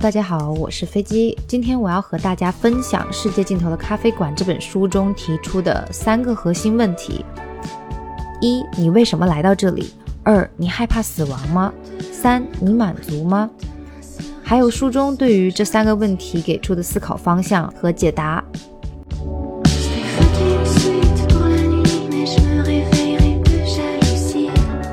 大家好，我是飞机。今天我要和大家分享《世界尽头的咖啡馆》这本书中提出的三个核心问题：一、你为什么来到这里？二、你害怕死亡吗？三、你满足吗？还有书中对于这三个问题给出的思考方向和解答。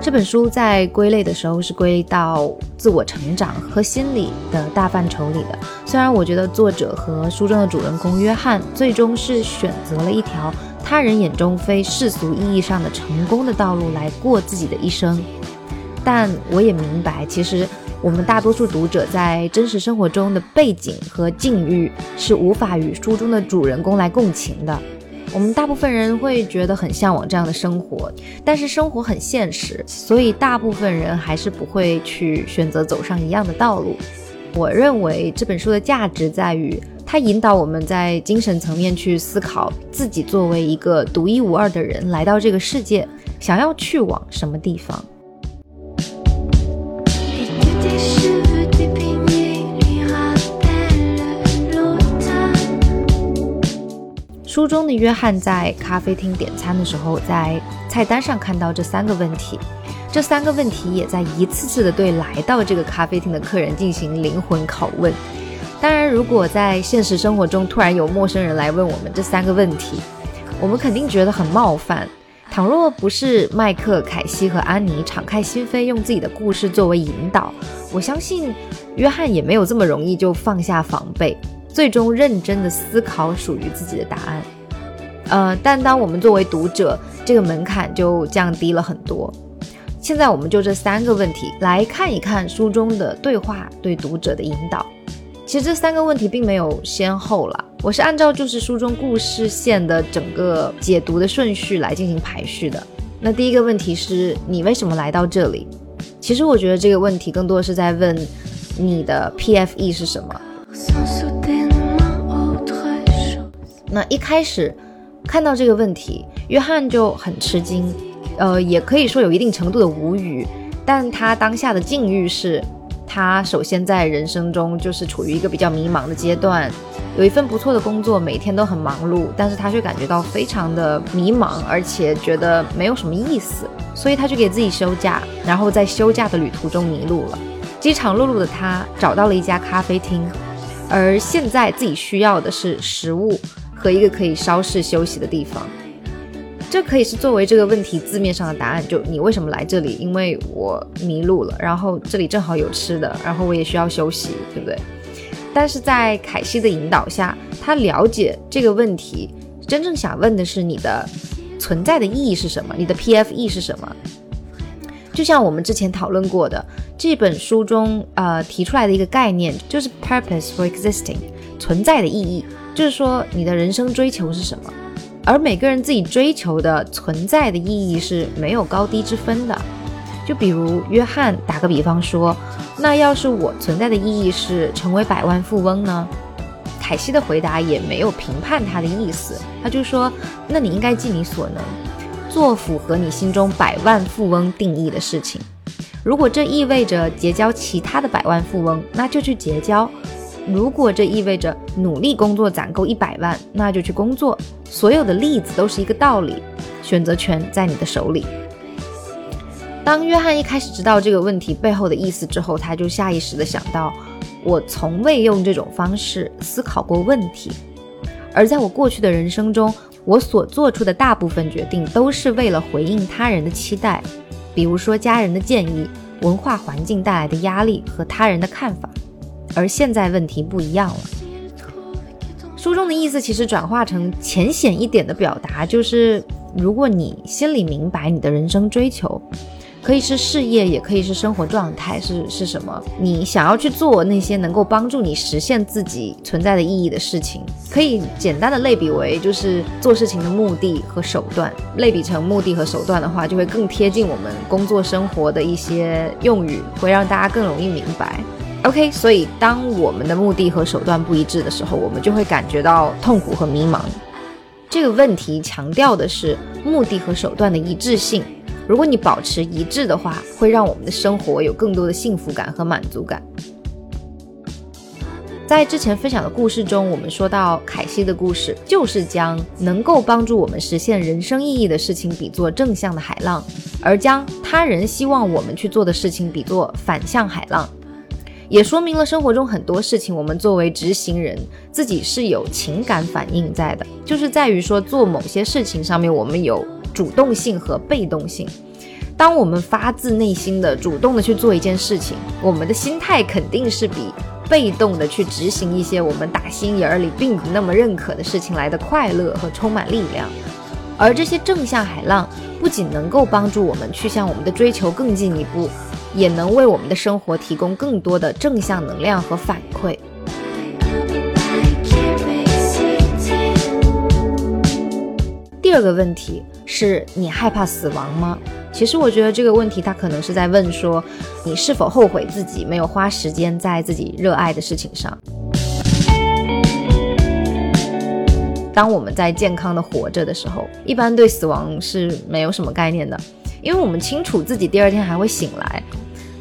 这本书在归类的时候是归到自我成长和心理的大范畴里的。虽然我觉得作者和书中的主人公约翰最终是选择了一条他人眼中非世俗意义上的成功的道路来过自己的一生，但我也明白，其实我们大多数读者在真实生活中的背景和境遇是无法与书中的主人公来共情的。我们大部分人会觉得很向往这样的生活，但是生活很现实，所以大部分人还是不会去选择走上一样的道路。我认为这本书的价值在于，它引导我们在精神层面去思考自己作为一个独一无二的人来到这个世界，想要去往什么地方。书中的约翰在咖啡厅点餐的时候，在菜单上看到这三个问题，这三个问题也在一次次的对来到这个咖啡厅的客人进行灵魂拷问。当然，如果在现实生活中突然有陌生人来问我们这三个问题，我们肯定觉得很冒犯。倘若不是麦克、凯西和安妮敞开心扉，用自己的故事作为引导，我相信约翰也没有这么容易就放下防备。最终认真的思考属于自己的答案，呃，但当我们作为读者，这个门槛就降低了很多。现在我们就这三个问题来看一看书中的对话对读者的引导。其实这三个问题并没有先后了，我是按照就是书中故事线的整个解读的顺序来进行排序的。那第一个问题是你为什么来到这里？其实我觉得这个问题更多的是在问你的 PFE 是什么。那一开始看到这个问题，约翰就很吃惊，呃，也可以说有一定程度的无语。但他当下的境遇是，他首先在人生中就是处于一个比较迷茫的阶段，有一份不错的工作，每天都很忙碌，但是他却感觉到非常的迷茫，而且觉得没有什么意思，所以他就给自己休假，然后在休假的旅途中迷路了。饥肠辘辘的他找到了一家咖啡厅，而现在自己需要的是食物。和一个可以稍事休息的地方，这可以是作为这个问题字面上的答案。就你为什么来这里？因为我迷路了，然后这里正好有吃的，然后我也需要休息，对不对？但是在凯西的引导下，他了解这个问题，真正想问的是你的存在的意义是什么？你的 PFE 是什么？就像我们之前讨论过的，这本书中呃提出来的一个概念，就是 purpose for existing，存在的意义。就是说，你的人生追求是什么？而每个人自己追求的存在的意义是没有高低之分的。就比如约翰打个比方说，那要是我存在的意义是成为百万富翁呢？凯西的回答也没有评判他的意思，他就说，那你应该尽你所能，做符合你心中百万富翁定义的事情。如果这意味着结交其他的百万富翁，那就去结交。如果这意味着努力工作攒够一百万，那就去工作。所有的例子都是一个道理，选择权在你的手里。当约翰一开始知道这个问题背后的意思之后，他就下意识的想到：我从未用这种方式思考过问题。而在我过去的人生中，我所做出的大部分决定都是为了回应他人的期待，比如说家人的建议、文化环境带来的压力和他人的看法。而现在问题不一样了。书中的意思其实转化成浅显一点的表达，就是如果你心里明白你的人生追求，可以是事业，也可以是生活状态，是是什么？你想要去做那些能够帮助你实现自己存在的意义的事情，可以简单的类比为就是做事情的目的和手段。类比成目的和手段的话，就会更贴近我们工作生活的一些用语，会让大家更容易明白。OK，所以当我们的目的和手段不一致的时候，我们就会感觉到痛苦和迷茫。这个问题强调的是目的和手段的一致性。如果你保持一致的话，会让我们的生活有更多的幸福感和满足感。在之前分享的故事中，我们说到凯西的故事，就是将能够帮助我们实现人生意义的事情比作正向的海浪，而将他人希望我们去做的事情比作反向海浪，也说明了生活中很多事情，我们作为执行人自己是有情感反应在的，就是在于说做某些事情上面，我们有主动性和被动性。当我们发自内心的主动的去做一件事情，我们的心态肯定是比。被动的去执行一些我们打心眼儿里并不那么认可的事情来的快乐和充满力量，而这些正向海浪不仅能够帮助我们去向我们的追求更进一步，也能为我们的生活提供更多的正向能量和反馈。第二个问题是你害怕死亡吗？其实我觉得这个问题，他可能是在问说，你是否后悔自己没有花时间在自己热爱的事情上？当我们在健康的活着的时候，一般对死亡是没有什么概念的，因为我们清楚自己第二天还会醒来。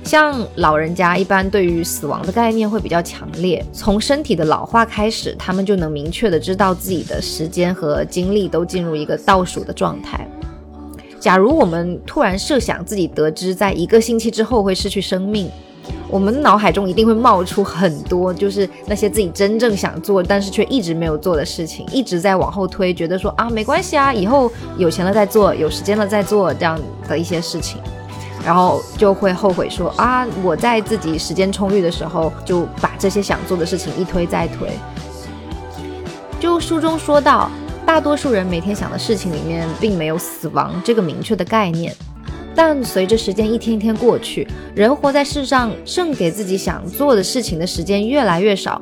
像老人家一般对于死亡的概念会比较强烈，从身体的老化开始，他们就能明确的知道自己的时间和精力都进入一个倒数的状态。假如我们突然设想自己得知在一个星期之后会失去生命，我们脑海中一定会冒出很多，就是那些自己真正想做但是却一直没有做的事情，一直在往后推，觉得说啊没关系啊，以后有钱了再做，有时间了再做这样的一些事情，然后就会后悔说啊我在自己时间充裕的时候就把这些想做的事情一推再推。就书中说到。大多数人每天想的事情里面并没有死亡这个明确的概念，但随着时间一天一天过去，人活在世上剩给自己想做的事情的时间越来越少，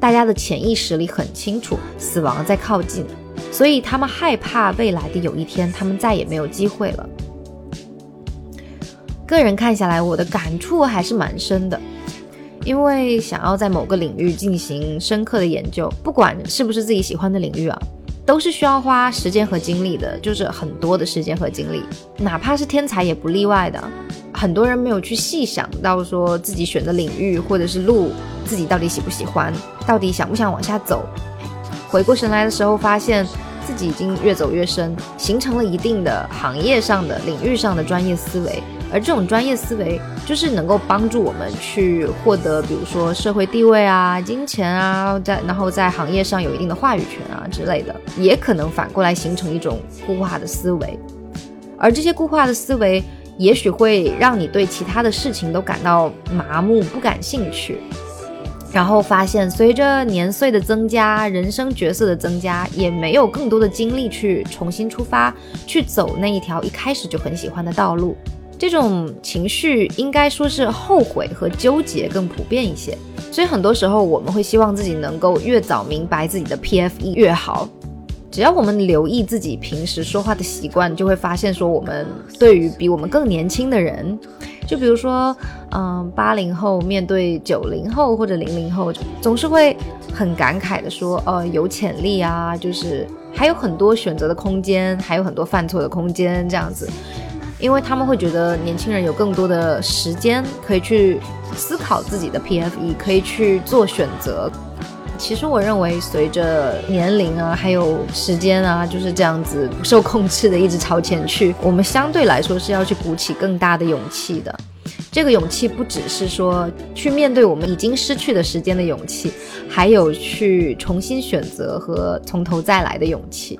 大家的潜意识里很清楚死亡在靠近，所以他们害怕未来的有一天他们再也没有机会了。个人看下来，我的感触还是蛮深的，因为想要在某个领域进行深刻的研究，不管是不是自己喜欢的领域啊。都是需要花时间和精力的，就是很多的时间和精力，哪怕是天才也不例外的。很多人没有去细想到说自己选的领域或者是路，自己到底喜不喜欢，到底想不想往下走。回过神来的时候，发现自己已经越走越深，形成了一定的行业上的领域上的专业思维。而这种专业思维，就是能够帮助我们去获得，比如说社会地位啊、金钱啊，在然后在行业上有一定的话语权啊之类的，也可能反过来形成一种固化的思维。而这些固化的思维，也许会让你对其他的事情都感到麻木、不感兴趣。然后发现，随着年岁的增加，人生角色的增加，也没有更多的精力去重新出发，去走那一条一开始就很喜欢的道路。这种情绪应该说是后悔和纠结更普遍一些，所以很多时候我们会希望自己能够越早明白自己的 PFE 越好。只要我们留意自己平时说话的习惯，就会发现说我们对于比我们更年轻的人，就比如说，嗯，八零后面对九零后或者零零后，总是会很感慨的说，呃，有潜力啊，就是还有很多选择的空间，还有很多犯错的空间，这样子。因为他们会觉得年轻人有更多的时间可以去思考自己的 PFE，可以去做选择。其实我认为，随着年龄啊，还有时间啊，就是这样子不受控制的一直朝前去，我们相对来说是要去鼓起更大的勇气的。这个勇气不只是说去面对我们已经失去的时间的勇气，还有去重新选择和从头再来的勇气。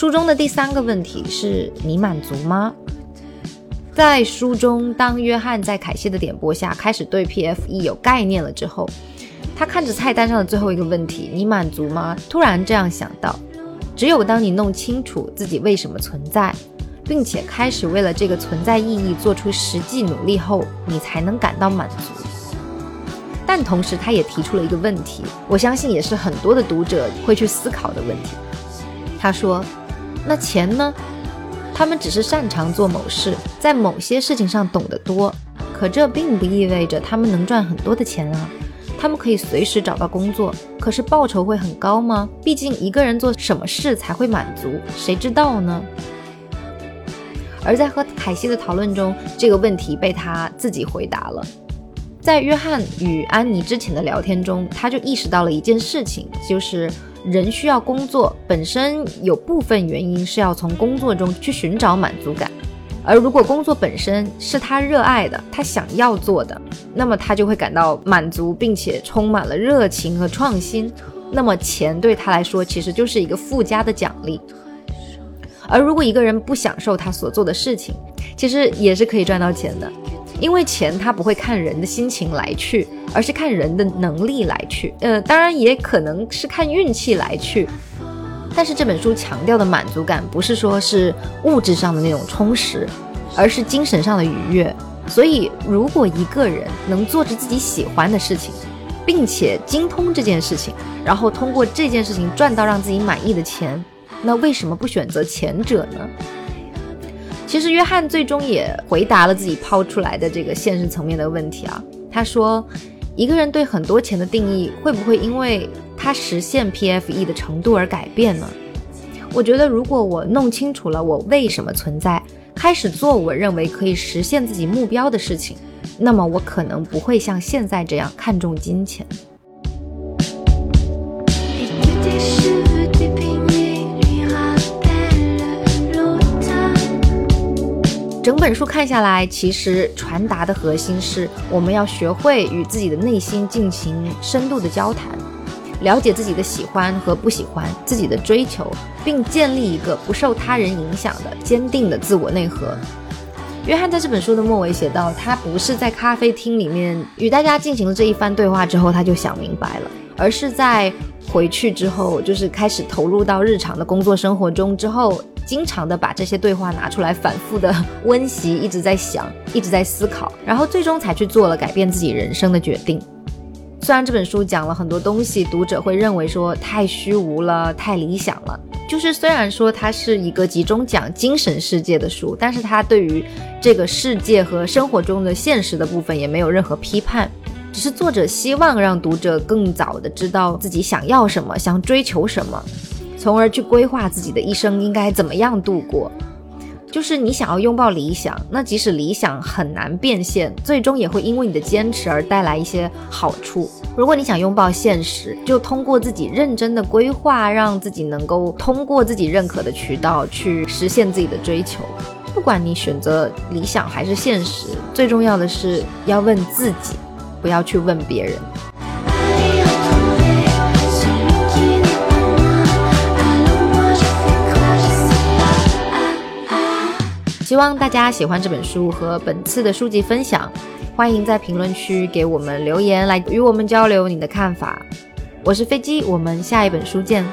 书中的第三个问题是你满足吗？在书中，当约翰在凯西的点拨下开始对 PFE 有概念了之后，他看着菜单上的最后一个问题“你满足吗”，突然这样想到：只有当你弄清楚自己为什么存在，并且开始为了这个存在意义做出实际努力后，你才能感到满足。但同时，他也提出了一个问题，我相信也是很多的读者会去思考的问题。他说。那钱呢？他们只是擅长做某事，在某些事情上懂得多，可这并不意味着他们能赚很多的钱啊。他们可以随时找到工作，可是报酬会很高吗？毕竟一个人做什么事才会满足，谁知道呢？而在和凯西的讨论中，这个问题被他自己回答了。在约翰与安妮之前的聊天中，他就意识到了一件事情，就是人需要工作，本身有部分原因是要从工作中去寻找满足感。而如果工作本身是他热爱的，他想要做的，那么他就会感到满足，并且充满了热情和创新。那么钱对他来说其实就是一个附加的奖励。而如果一个人不享受他所做的事情，其实也是可以赚到钱的，因为钱它不会看人的心情来去，而是看人的能力来去。呃，当然也可能是看运气来去。但是这本书强调的满足感，不是说是物质上的那种充实，而是精神上的愉悦。所以，如果一个人能做着自己喜欢的事情，并且精通这件事情，然后通过这件事情赚到让自己满意的钱，那为什么不选择前者呢？其实，约翰最终也回答了自己抛出来的这个现实层面的问题啊。他说。一个人对很多钱的定义会不会因为他实现 PFE 的程度而改变呢？我觉得，如果我弄清楚了我为什么存在，开始做我认为可以实现自己目标的事情，那么我可能不会像现在这样看重金钱。整本书看下来，其实传达的核心是，我们要学会与自己的内心进行深度的交谈，了解自己的喜欢和不喜欢，自己的追求，并建立一个不受他人影响的坚定的自我内核。约翰在这本书的末尾写道：“他不是在咖啡厅里面与大家进行了这一番对话之后，他就想明白了，而是在回去之后，就是开始投入到日常的工作生活中之后。”经常的把这些对话拿出来反复的温习，一直在想，一直在思考，然后最终才去做了改变自己人生的决定。虽然这本书讲了很多东西，读者会认为说太虚无了，太理想了。就是虽然说它是一个集中讲精神世界的书，但是它对于这个世界和生活中的现实的部分也没有任何批判，只是作者希望让读者更早的知道自己想要什么，想追求什么。从而去规划自己的一生应该怎么样度过。就是你想要拥抱理想，那即使理想很难变现，最终也会因为你的坚持而带来一些好处。如果你想拥抱现实，就通过自己认真的规划，让自己能够通过自己认可的渠道去实现自己的追求。不管你选择理想还是现实，最重要的是要问自己，不要去问别人。希望大家喜欢这本书和本次的书籍分享，欢迎在评论区给我们留言，来与我们交流你的看法。我是飞机，我们下一本书见。